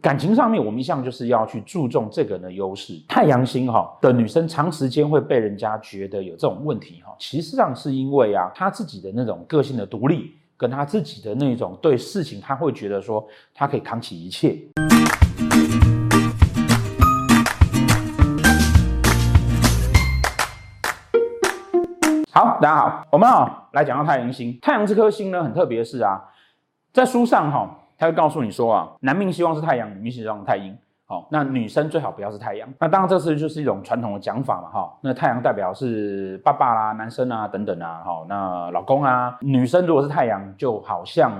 感情上面，我们一向就是要去注重这个人的优势。太阳星哈的女生，长时间会被人家觉得有这种问题哈，其实上是因为啊，她自己的那种个性的独立，跟她自己的那种对事情，她会觉得说，她可以扛起一切。好，大家好，我们啊来讲到太阳星。太阳这颗星呢，很特别的是啊，在书上哈。他会告诉你说啊，男命希望是太阳，女命希望是太阴。好，那女生最好不要是太阳。那当然，这是就是一种传统的讲法嘛，哈。那太阳代表是爸爸啦、男生啊等等啊，好，那老公啊，女生如果是太阳，就好像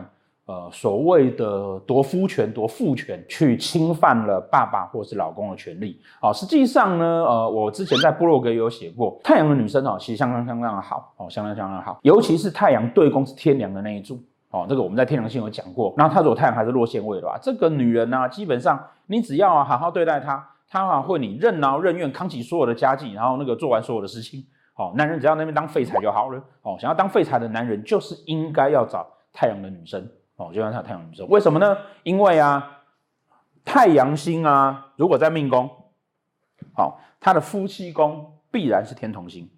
呃所谓的夺夫权、夺父权，去侵犯了爸爸或是老公的权利。好，实际上呢，呃，我之前在部落格有写过，太阳的女生哦，其实相当相当的好，哦，相当相当的好，尤其是太阳对宫是天梁的那一组。哦，这个我们在天狼星有讲过。那他如果太阳还是落陷位的话，这个女人呢、啊，基本上你只要啊好好对待她，她啊会你任劳任怨，扛起所有的家计，然后那个做完所有的事情。哦，男人只要那边当废柴就好了。哦，想要当废柴的男人就是应该要找太阳的女生。哦，就像他太阳女生，为什么呢？因为啊，太阳星啊，如果在命宫，好、哦，他的夫妻宫必然是天同星。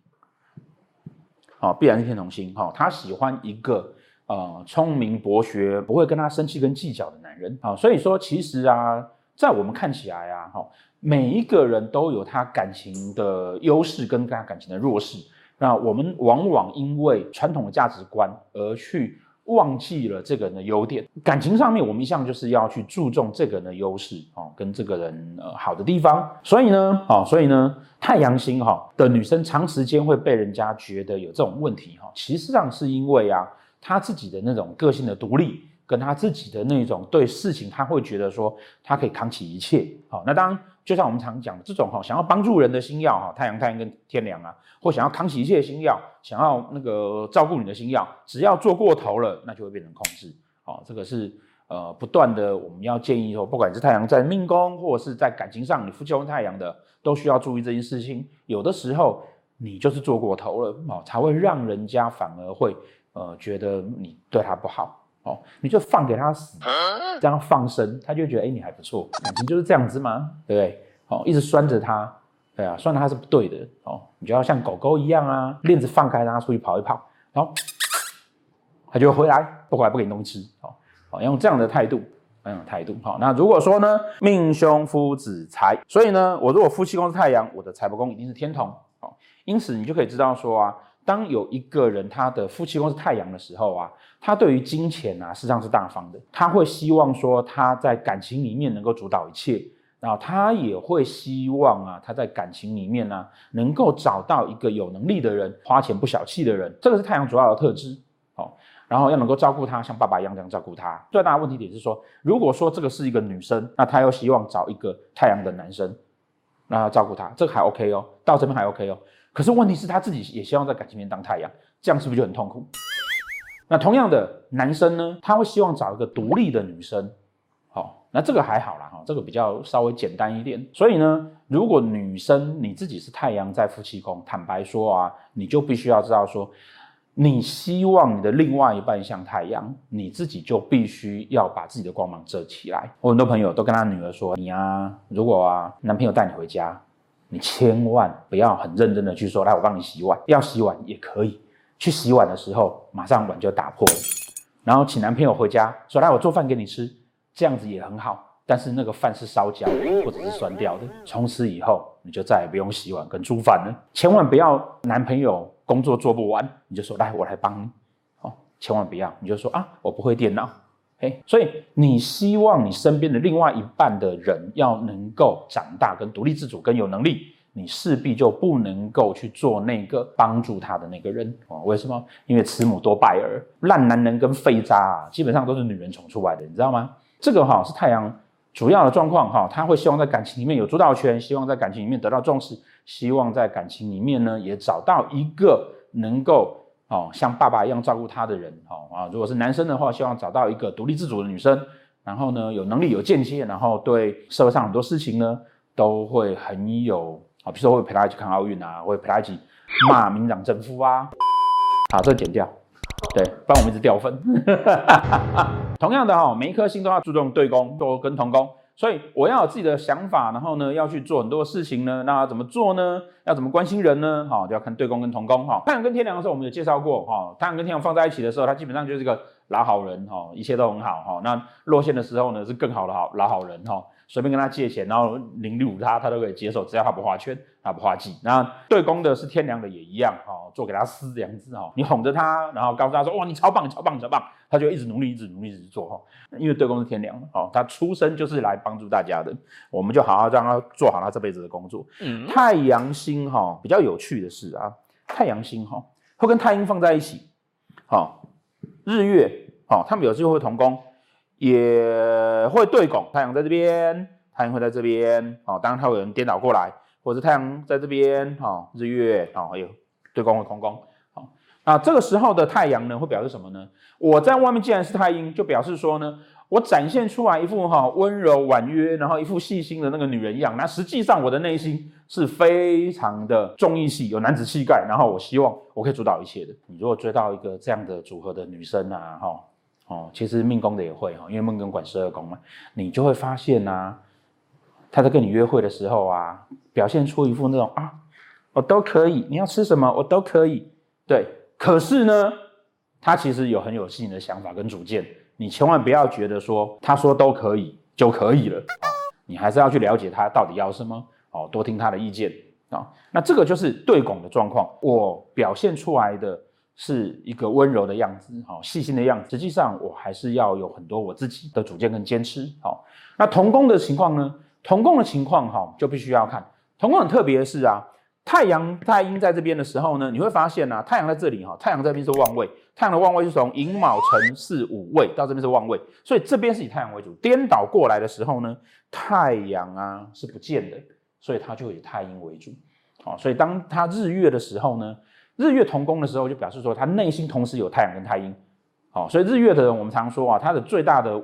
好、哦，必然是天同星。哈、哦，他喜欢一个。呃，聪明博学，不会跟他生气跟计较的男人啊，所以说其实啊，在我们看起来啊，哈，每一个人都有他感情的优势跟他感情的弱势，那我们往往因为传统的价值观而去忘记了这个人的优点。感情上面，我们一向就是要去注重这个人的优势哦，跟这个人呃好的地方。所以呢，啊，所以呢，太阳星哈的女生长时间会被人家觉得有这种问题哈，其实上是因为啊。他自己的那种个性的独立，跟他自己的那种对事情，他会觉得说他可以扛起一切。好，那当然，就像我们常讲的这种哈，想要帮助人的星曜哈，太阳、太阳跟天梁啊，或想要扛起一切的星曜，想要那个照顾你的星曜，只要做过头了，那就会变成控制。好，这个是呃不断的，我们要建议说，不管是太阳在命宫，或者是在感情上，你夫妻宫太阳的，都需要注意这件事情。有的时候你就是做过头了，哦，才会让人家反而会。呃，觉得你对他不好哦，你就放给他死，这样放生，他就觉得哎、欸，你还不错，感情就是这样子嘛，对不对？哦，一直拴着他，对啊，拴着他是不对的哦，你就要像狗狗一样啊，链子放开，让他出去跑一跑，然后他就会回来，不回来不给你东西吃，哦，好，用这样的态度，这样的态度，好，那如果说呢，命凶夫子财，所以呢，我如果夫妻宫是太阳，我的财帛宫一定是天同，哦，因此你就可以知道说啊。当有一个人他的夫妻宫是太阳的时候啊，他对于金钱啊，实际上是大方的。他会希望说他在感情里面能够主导一切，然后他也会希望啊，他在感情里面呢、啊，能够找到一个有能力的人，花钱不小气的人。这个是太阳主要的特质。好，然后要能够照顾他，像爸爸一样这样照顾他。最大的问题点是说，如果说这个是一个女生，那她又希望找一个太阳的男生，那他照顾她，这个还 OK 哦，到这边还 OK 哦。可是问题是他自己也希望在感情里面当太阳，这样是不是就很痛苦？那同样的男生呢，他会希望找一个独立的女生，好，那这个还好啦，哈，这个比较稍微简单一点。所以呢，如果女生你自己是太阳在夫妻宫，坦白说啊，你就必须要知道说，你希望你的另外一半像太阳，你自己就必须要把自己的光芒遮起来。我很多朋友都跟他女儿说，你啊，如果啊，男朋友带你回家。你千万不要很认真的去说，来，我帮你洗碗，要洗碗也可以。去洗碗的时候，马上碗就打破了。然后请男朋友回家，说，来，我做饭给你吃，这样子也很好。但是那个饭是烧焦或者是酸掉的。从此以后，你就再也不用洗碗跟煮饭了。千万不要男朋友工作做不完，你就说，来，我来帮你。哦，千万不要，你就说啊，我不会电脑。所以你希望你身边的另外一半的人要能够长大、跟独立自主、跟有能力，你势必就不能够去做那个帮助他的那个人哦。为什么？因为慈母多败儿，烂男人跟废渣啊，基本上都是女人宠出来的，你知道吗？这个哈是太阳主要的状况哈，他会希望在感情里面有主导权，希望在感情里面得到重视，希望在感情里面呢也找到一个能够。哦，像爸爸一样照顾他的人，哦啊，如果是男生的话，希望找到一个独立自主的女生，然后呢，有能力、有见解，然后对社会上很多事情呢，都会很有啊，比如说会陪他一起看奥运啊，会陪他一起骂民党政府啊，好，这个剪掉，对，不然我们一直掉分。同样的哈，每一颗星都要注重对宫，都跟同宫。所以我要有自己的想法，然后呢，要去做很多事情呢。那要怎么做呢？要怎么关心人呢？哈，就要看对宫跟同宫哈。太阳跟天梁的时候，我们有介绍过哈。太阳跟天梁放在一起的时候，它基本上就是一个老好人哈，一切都很好哈。那落线的时候呢，是更好的好老好人哈。随便跟他借钱，然后凌辱他，他都可以接受，只要他不画圈，他不画忌。那对宫的是天梁的也一样，哈，做给他施这样子哈，你哄着他，然后告诉他说，哇，你超棒，超棒，超棒，他就一直努力，一直努力，一直做哈。因为对宫是天梁，哦，他出生就是来帮助大家的，我们就好好让他做好他这辈子的工作。嗯，太阳星哈，比较有趣的是啊，太阳星哈会跟太阴放在一起，好，日月，好，他们有机会同宫。也会对拱，太阳在这边，太阳会在这边，哦，当然它会有人颠倒过来，或者太阳在这边，哦，日月，哦，有对宫或同宫，好，那这个时候的太阳呢，会表示什么呢？我在外面既然是太阴，就表示说呢，我展现出来一副哈温柔婉约，然后一副细心的那个女人样，那实际上我的内心是非常的重义气，有男子气概，然后我希望我可以主导一切的。你如果追到一个这样的组合的女生啊，哈。哦其实命宫的也会哈，因为命宫管十二宫嘛，你就会发现呐、啊，他在跟你约会的时候啊，表现出一副那种啊，我都可以，你要吃什么我都可以，对。可是呢，他其实有很有自己的想法跟主见，你千万不要觉得说他说都可以就可以了，你还是要去了解他到底要什么，哦，多听他的意见啊。那这个就是对拱的状况，我表现出来的。是一个温柔的样子，好细心的样子。实际上，我还是要有很多我自己的主见跟坚持。好，那同宫的情况呢？同宫的情况，哈，就必须要看。同宫很特别的是啊，太阳太阴在这边的时候呢，你会发现啊，太阳在这里哈，太阳这边是旺位，太阳的旺位是从寅卯辰巳午未到这边是旺位，所以这边是以太阳为主。颠倒过来的时候呢，太阳啊是不见的，所以它就以太阴为主。好，所以当它日月的时候呢，日月同宫的时候，就表示说他内心同时有太阳跟太阴，好，所以日月的人，我们常说啊，他的最大的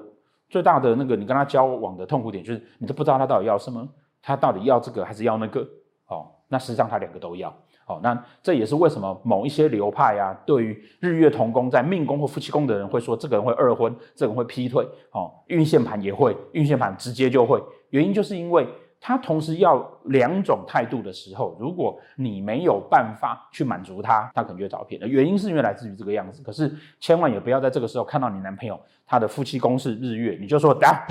最大的那个你跟他交往的痛苦点，就是你都不知道他到底要什么，他到底要这个还是要那个，哦，那实际上他两个都要，好，那这也是为什么某一些流派啊，对于日月同宫在命宫或夫妻宫的人会说，这个人会二婚，这个人会劈腿，哦，运线盘也会，运线盘直接就会，原因就是因为。他同时要两种态度的时候，如果你没有办法去满足他，他可能就会找偏。原因是因为来自于这个样子。可是千万也不要在这个时候看到你男朋友他的夫妻宫是日月，你就说打，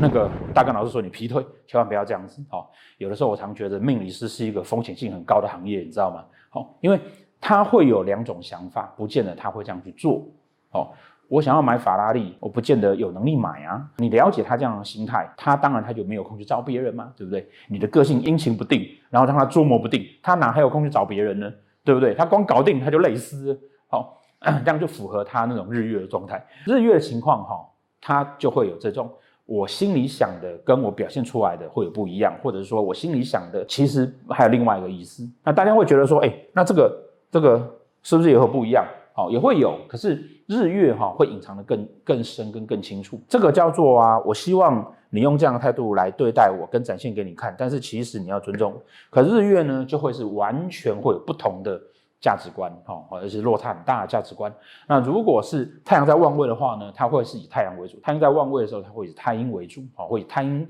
那个大根老师说你劈腿，千万不要这样子。哦，有的时候我常觉得命理师是一个风险性很高的行业，你知道吗？哦，因为他会有两种想法，不见得他会这样去做。哦。我想要买法拉利，我不见得有能力买啊。你了解他这样的心态，他当然他就没有空去招别人嘛，对不对？你的个性阴晴不定，然后让他捉摸不定，他哪还有空去找别人呢？对不对？他光搞定他就累死。好，这样就符合他那种日月的状态。日月的情况哈，他就会有这种我心里想的跟我表现出来的会有不一样，或者是说我心里想的其实还有另外一个意思。那大家会觉得说，哎，那这个这个是不是也会不一样？好，也会有，可是日月哈会隐藏得更更深跟更清楚。这个叫做啊，我希望你用这样的态度来对待我，跟展现给你看。但是其实你要尊重。可日月呢，就会是完全会有不同的价值观，哈，而且落差很大的价值观。那如果是太阳在旺位的话呢，它会是以太阳为主；太阳在旺位的时候，它会以太阴为主，好，会以太阴。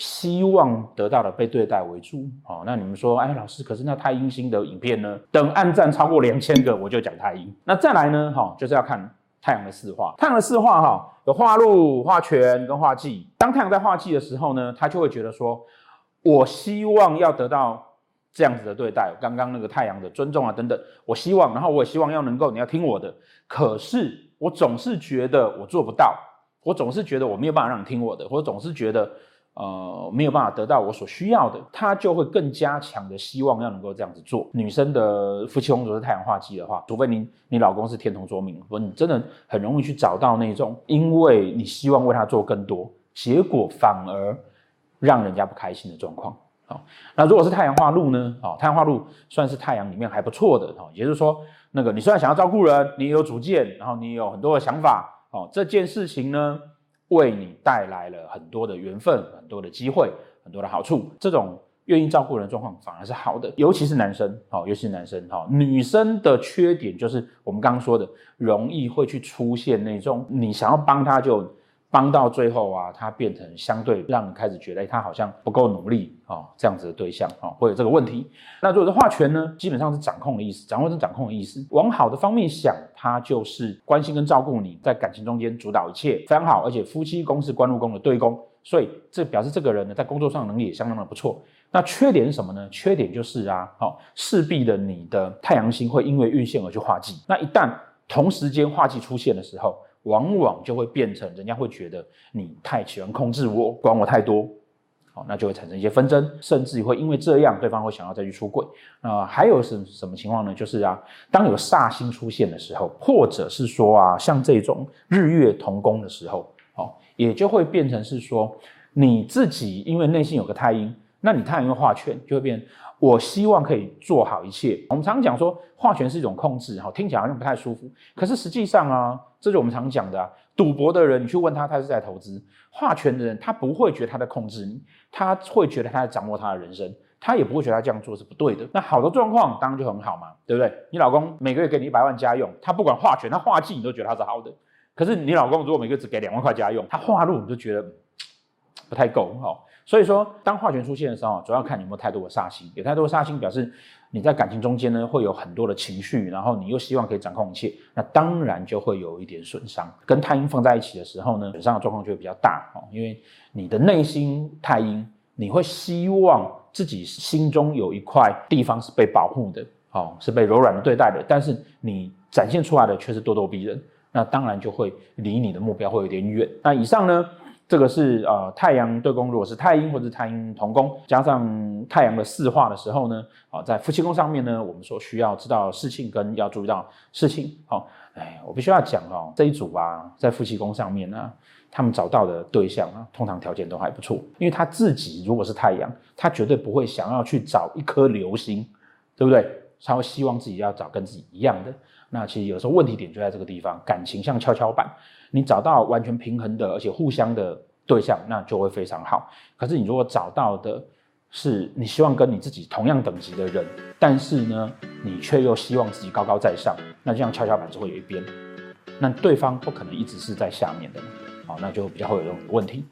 希望得到的被对待为主，好，那你们说，哎，老师，可是那太阴星的影片呢？等暗赞超过两千个，我就讲太阴。那再来呢？哈，就是要看太阳的四化。太阳的四化，哈，有化禄、化权跟化忌。当太阳在化忌的时候呢，他就会觉得说，我希望要得到这样子的对待，刚刚那个太阳的尊重啊等等，我希望，然后我也希望要能够你要听我的，可是我总是觉得我做不到，我总是觉得我没有办法让你听我的，我总是觉得。呃，没有办法得到我所需要的，他就会更加强的希望要能够这样子做。女生的夫妻宫如果是太阳化忌的话，除非你你老公是天同座命，不，你真的很容易去找到那种，因为你希望为他做更多，结果反而让人家不开心的状况。好，那如果是太阳化禄呢？哦，太阳化禄算是太阳里面还不错的哦，也就是说，那个你虽然想要照顾人，你有主见，然后你有很多的想法，哦，这件事情呢，为你带来了很多的缘分、很多的机会、很多的好处。这种愿意照顾人的状况反而是好的，尤其是男生，好，尤其是男生，好，女生的缺点就是我们刚刚说的，容易会去出现那种你想要帮他就帮到最后啊，他变成相对让你开始觉得，哎，他好像不够努力哦，这样子的对象哦，会有这个问题。那如果是化权呢，基本上是掌控的意思，掌握是掌控的意思。往好的方面想，他就是关心跟照顾你，在感情中间主导一切，非常好。而且夫妻宫是官禄宫的对宫，所以这表示这个人呢，在工作上能力也相当的不错。那缺点是什么呢？缺点就是啊，好，势必的你的太阳星会因为运线而去化忌。那一旦同时间化忌出现的时候，往往就会变成人家会觉得你太喜欢控制我，管我太多，好，那就会产生一些纷争，甚至会因为这样，对方会想要再去出轨。那还有什什么情况呢？就是啊，当有煞星出现的时候，或者是说啊，像这种日月同宫的时候，好，也就会变成是说你自己因为内心有个太阴，那你太阳又化权，就会变。我希望可以做好一切。我们常常讲说化权是一种控制，哈，听起来好像不太舒服。可是实际上啊，这就是我们常讲的，赌博的人，你去问他，他是在投资；化权的人，他不会觉得他在控制你，他会觉得他在掌握他的人生，他也不会觉得他这样做是不对的。那好的状况当然就很好嘛，对不对？你老公每个月给你一百万家用，他不管化权，他化忌你都觉得他是好的。可是你老公如果每个月只给两万块家用，他化禄你就觉得不太够，哈。所以说，当化权出现的时候，主要看你有没有太多的煞星。有太多的煞星，表示你在感情中间呢，会有很多的情绪，然后你又希望可以掌控一切，那当然就会有一点损伤。跟太阴放在一起的时候呢，损伤的状况就会比较大哦，因为你的内心太阴，你会希望自己心中有一块地方是被保护的，哦，是被柔软的对待的，但是你展现出来的却是咄咄逼人，那当然就会离你的目标会有点远。那以上呢？这个是呃太阳对宫，如果是太阴或者是太阴同宫，加上太阳的四化的时候呢，啊，在夫妻宫上面呢，我们所需要知道事情跟要注意到事情，好，哎，我必须要讲哦，这一组啊，在夫妻宫上面呢，他们找到的对象啊，通常条件都还不错，因为他自己如果是太阳，他绝对不会想要去找一颗流星，对不对？他会希望自己要找跟自己一样的。那其实有时候问题点就在这个地方，感情像跷跷板。你找到完全平衡的，而且互相的对象，那就会非常好。可是你如果找到的是你希望跟你自己同样等级的人，但是呢，你却又希望自己高高在上，那这样跷跷板就会有一边，那对方不可能一直是在下面的，好，那就比较会有这种问题。